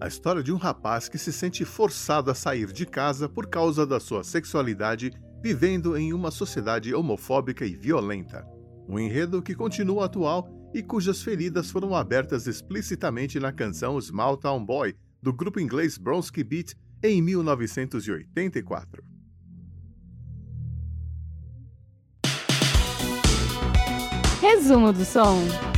A história de um rapaz que se sente forçado a sair de casa por causa da sua sexualidade, vivendo em uma sociedade homofóbica e violenta. Um enredo que continua atual e cujas feridas foram abertas explicitamente na canção Small Town Boy, do grupo inglês Bronski Beat, em 1984. Resumo do som.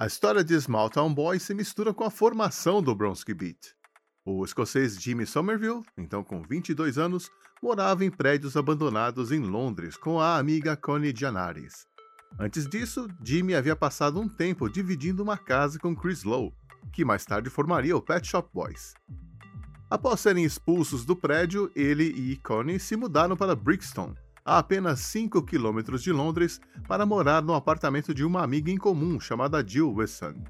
A história de Small Town Boy se mistura com a formação do Bronski Beat. O escocês Jimmy Somerville, então com 22 anos, morava em prédios abandonados em Londres com a amiga Connie Gianaris. Antes disso, Jimmy havia passado um tempo dividindo uma casa com Chris Lowe, que mais tarde formaria o Pet Shop Boys. Após serem expulsos do prédio, ele e Connie se mudaram para Brixton, a apenas 5 quilômetros de Londres, para morar no apartamento de uma amiga em comum chamada Jill Wesson.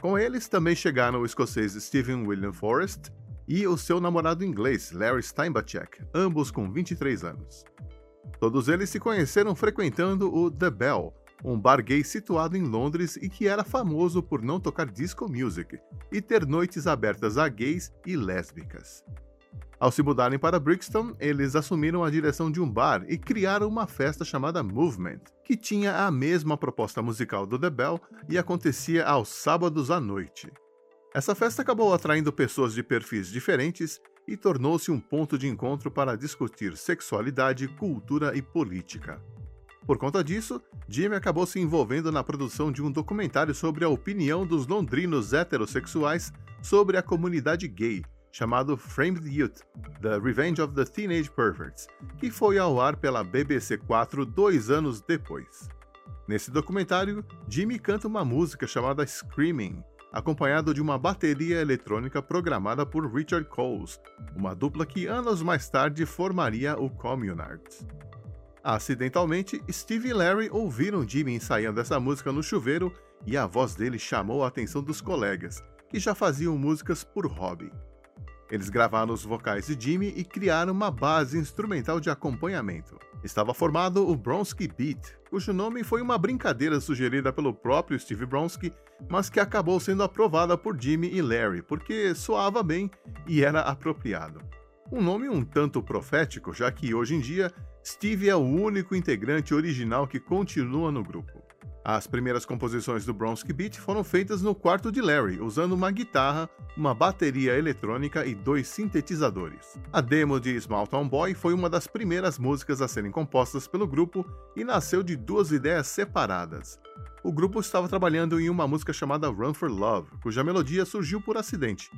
Com eles também chegaram o escocês Stephen William Forrest e o seu namorado inglês, Larry Steinbachek, ambos com 23 anos. Todos eles se conheceram frequentando o The Bell, um bar gay situado em Londres e que era famoso por não tocar disco music e ter noites abertas a gays e lésbicas. Ao se mudarem para Brixton, eles assumiram a direção de um bar e criaram uma festa chamada Movement, que tinha a mesma proposta musical do The Bell e acontecia aos sábados à noite. Essa festa acabou atraindo pessoas de perfis diferentes e tornou-se um ponto de encontro para discutir sexualidade, cultura e política. Por conta disso, Jimmy acabou se envolvendo na produção de um documentário sobre a opinião dos londrinos heterossexuais sobre a comunidade gay, chamado Framed Youth: The Revenge of the Teenage Perverts, que foi ao ar pela BBC 4 dois anos depois. Nesse documentário, Jimmy canta uma música chamada Screaming, acompanhado de uma bateria eletrônica programada por Richard Coles, uma dupla que anos mais tarde formaria o Communards. Acidentalmente, Steve e Larry ouviram Jimmy ensaiando essa música no chuveiro e a voz dele chamou a atenção dos colegas, que já faziam músicas por hobby. Eles gravaram os vocais de Jimmy e criaram uma base instrumental de acompanhamento. Estava formado o Bronski Beat, cujo nome foi uma brincadeira sugerida pelo próprio Steve Bronski, mas que acabou sendo aprovada por Jimmy e Larry, porque soava bem e era apropriado. Um nome um tanto profético, já que hoje em dia Steve é o único integrante original que continua no grupo. As primeiras composições do Bronski Beat foram feitas no quarto de Larry, usando uma guitarra, uma bateria eletrônica e dois sintetizadores. A demo de Small Town Boy foi uma das primeiras músicas a serem compostas pelo grupo e nasceu de duas ideias separadas. O grupo estava trabalhando em uma música chamada Run for Love, cuja melodia surgiu por acidente.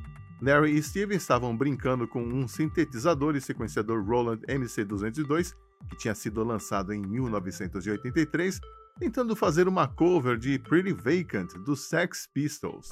Larry e Steve estavam brincando com um sintetizador e sequenciador Roland MC202, que tinha sido lançado em 1983 tentando fazer uma cover de Pretty Vacant dos Sex Pistols.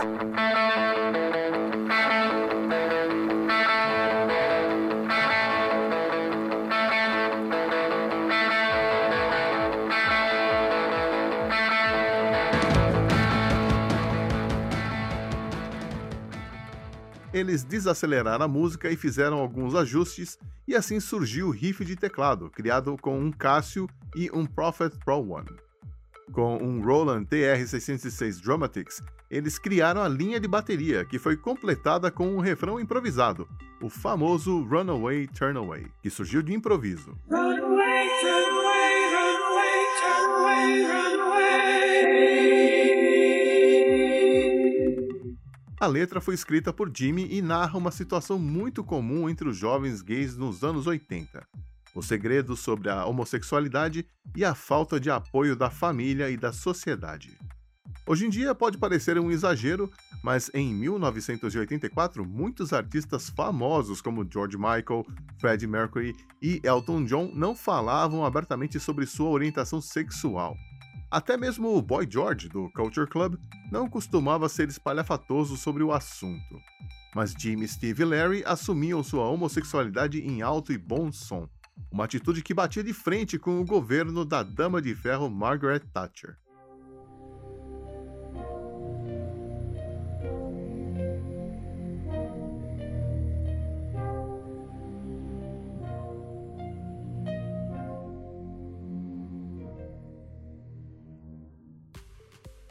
Eles desaceleraram a música e fizeram alguns ajustes, e assim surgiu o riff de teclado, criado com um Casio e um Prophet Pro One. Com um Roland TR-606 Dramatics, eles criaram a linha de bateria, que foi completada com um refrão improvisado, o famoso Runaway Turn Away, que surgiu de improviso. Runaway, turn away, runaway, turn away, runaway. A letra foi escrita por Jimmy e narra uma situação muito comum entre os jovens gays nos anos 80 o segredo sobre a homossexualidade e a falta de apoio da família e da sociedade. Hoje em dia pode parecer um exagero, mas em 1984 muitos artistas famosos como George Michael, Freddie Mercury e Elton John não falavam abertamente sobre sua orientação sexual. Até mesmo o Boy George, do Culture Club, não costumava ser espalhafatoso sobre o assunto. Mas Jimmy, Steve e Larry assumiam sua homossexualidade em alto e bom som uma atitude que batia de frente com o governo da dama de ferro Margaret Thatcher.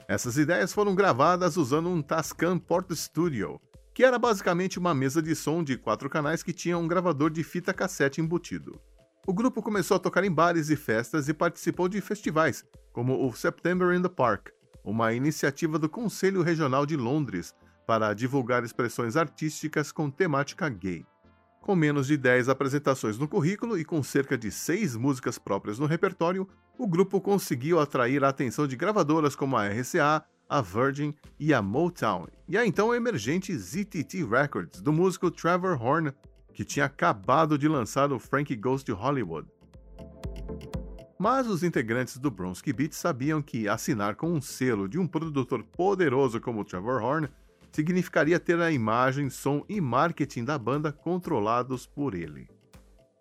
Essas ideias foram gravadas usando um Tascam Port Studio, que era basicamente uma mesa de som de quatro canais que tinha um gravador de fita cassete embutido. O grupo começou a tocar em bares e festas e participou de festivais, como o September in the Park, uma iniciativa do Conselho Regional de Londres para divulgar expressões artísticas com temática gay. Com menos de 10 apresentações no currículo e com cerca de 6 músicas próprias no repertório, o grupo conseguiu atrair a atenção de gravadoras como a RCA, a Virgin e a Motown, e a então emergente ZTT Records, do músico Trevor Horn, que tinha acabado de lançar o Frankie Goes to Hollywood. Mas os integrantes do Bronski Beat sabiam que assinar com um selo de um produtor poderoso como Trevor Horn significaria ter a imagem, som e marketing da banda controlados por ele.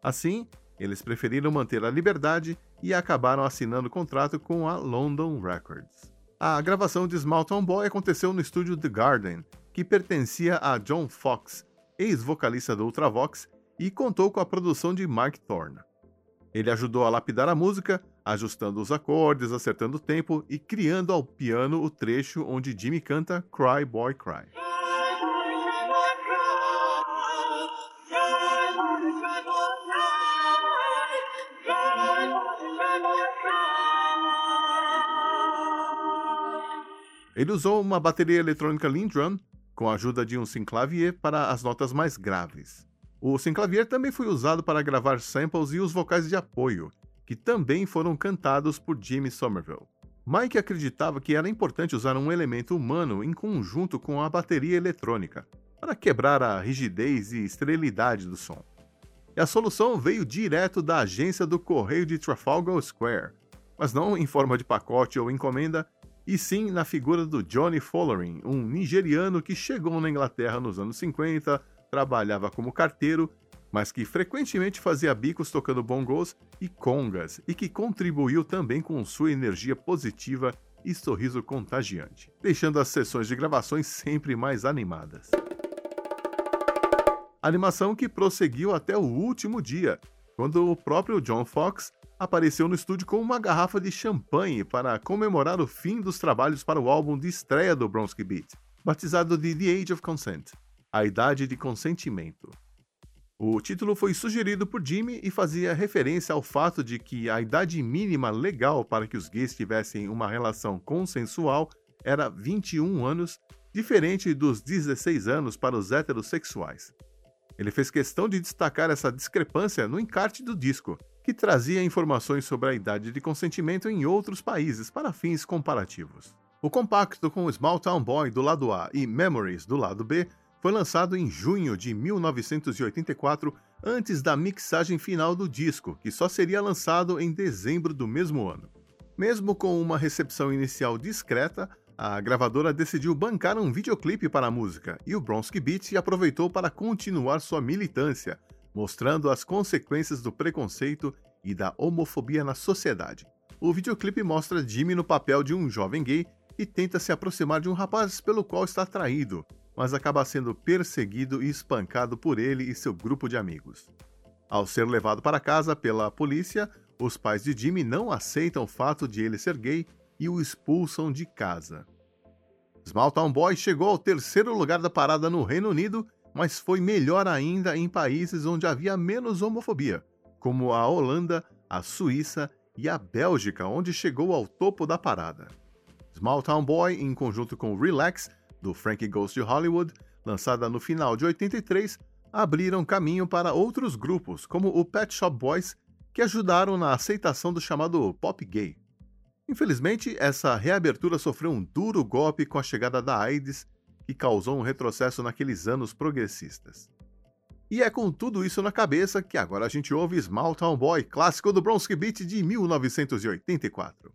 Assim, eles preferiram manter a liberdade e acabaram assinando contrato com a London Records. A gravação de Small Town Boy aconteceu no estúdio The Garden, que pertencia a John Fox, ex-vocalista do Ultravox, e contou com a produção de Mike Thorne. Ele ajudou a lapidar a música, ajustando os acordes, acertando o tempo e criando ao piano o trecho onde Jimmy canta Cry Boy Cry. Ele usou uma bateria eletrônica Lindrum com a ajuda de um synclavier para as notas mais graves. O synclavier também foi usado para gravar samples e os vocais de apoio, que também foram cantados por Jimmy Somerville. Mike acreditava que era importante usar um elemento humano em conjunto com a bateria eletrônica, para quebrar a rigidez e esterilidade do som. E a solução veio direto da agência do correio de Trafalgar Square, mas não em forma de pacote ou encomenda, e sim na figura do Johnny Follering, um nigeriano que chegou na Inglaterra nos anos 50, trabalhava como carteiro, mas que frequentemente fazia bicos tocando bongos e congas e que contribuiu também com sua energia positiva e sorriso contagiante, deixando as sessões de gravações sempre mais animadas. Animação que prosseguiu até o último dia, quando o próprio John Fox apareceu no estúdio com uma garrafa de champanhe para comemorar o fim dos trabalhos para o álbum de estreia do Bronski Beat, batizado de The Age of Consent A Idade de Consentimento. O título foi sugerido por Jimmy e fazia referência ao fato de que a idade mínima legal para que os gays tivessem uma relação consensual era 21 anos, diferente dos 16 anos para os heterossexuais. Ele fez questão de destacar essa discrepância no encarte do disco, que trazia informações sobre a idade de consentimento em outros países para fins comparativos. O compacto com Small Town Boy do lado A e Memories do lado B foi lançado em junho de 1984, antes da mixagem final do disco, que só seria lançado em dezembro do mesmo ano. Mesmo com uma recepção inicial discreta, a gravadora decidiu bancar um videoclipe para a música e o Bronski Beat aproveitou para continuar sua militância, mostrando as consequências do preconceito e da homofobia na sociedade. O videoclipe mostra Jimmy no papel de um jovem gay e tenta se aproximar de um rapaz pelo qual está atraído, mas acaba sendo perseguido e espancado por ele e seu grupo de amigos. Ao ser levado para casa pela polícia, os pais de Jimmy não aceitam o fato de ele ser gay e o expulsam de casa. Small Town Boy chegou ao terceiro lugar da parada no Reino Unido mas foi melhor ainda em países onde havia menos homofobia, como a Holanda, a Suíça e a Bélgica, onde chegou ao topo da parada. Small Town Boy, em conjunto com Relax, do Frankie Goes to Hollywood, lançada no final de 83, abriram caminho para outros grupos, como o Pet Shop Boys, que ajudaram na aceitação do chamado pop gay. Infelizmente, essa reabertura sofreu um duro golpe com a chegada da AIDS que causou um retrocesso naqueles anos progressistas. E é com tudo isso na cabeça que agora a gente ouve Small Town Boy, clássico do Bronski Beat de 1984.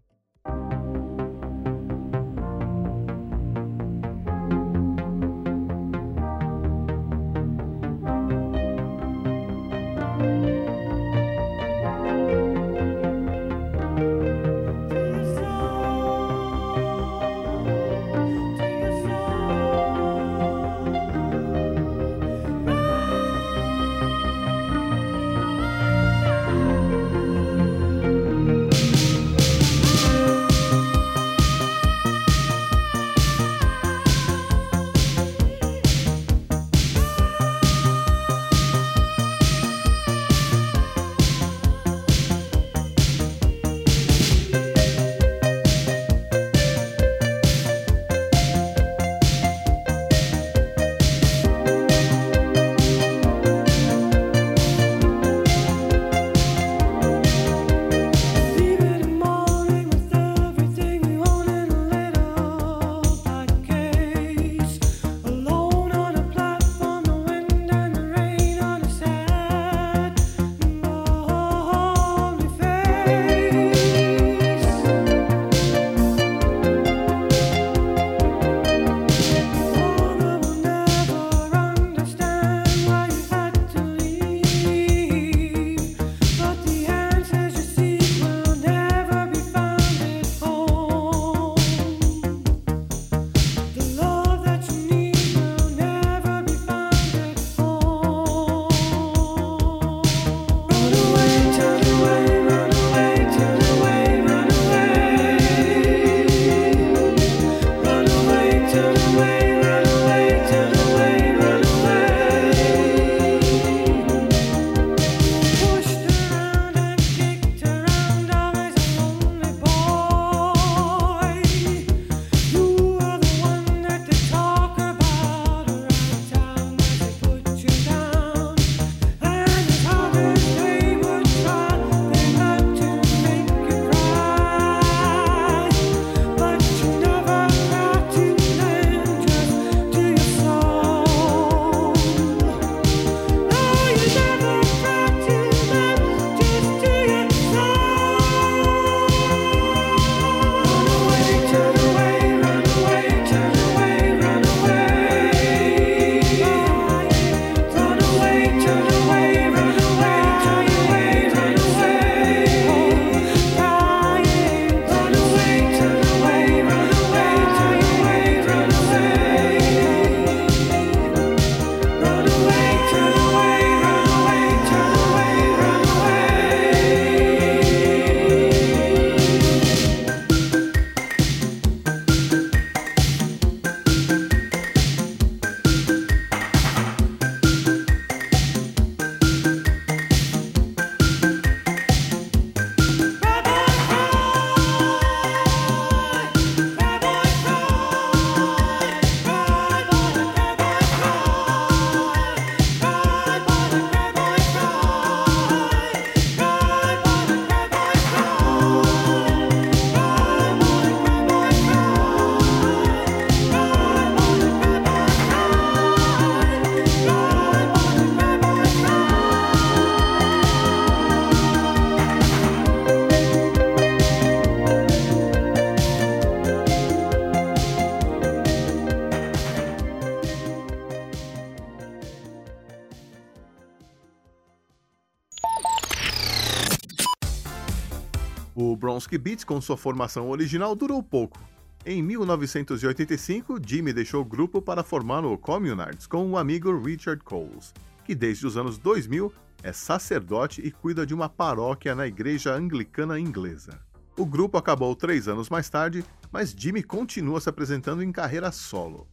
O Bronski Beats, com sua formação original, durou pouco. Em 1985, Jimmy deixou o grupo para formar o Communards com o amigo Richard Coles, que desde os anos 2000 é sacerdote e cuida de uma paróquia na igreja anglicana inglesa. O grupo acabou três anos mais tarde, mas Jimmy continua se apresentando em carreira solo.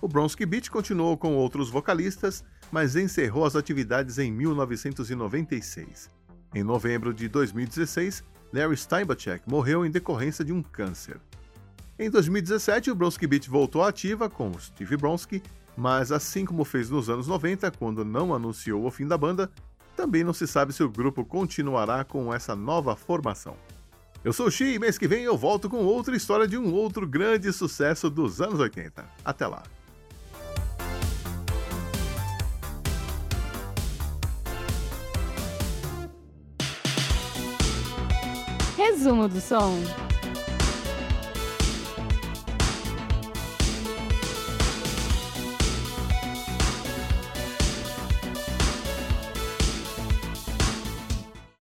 O Bronski Beat continuou com outros vocalistas, mas encerrou as atividades em 1996. Em novembro de 2016, Larry Steinbachek morreu em decorrência de um câncer. Em 2017, o Bronski Beat voltou à ativa com Steve Bronski, mas assim como fez nos anos 90, quando não anunciou o fim da banda, também não se sabe se o grupo continuará com essa nova formação. Eu sou o Xi e mês que vem eu volto com outra história de um outro grande sucesso dos anos 80. Até lá! Resumo do som.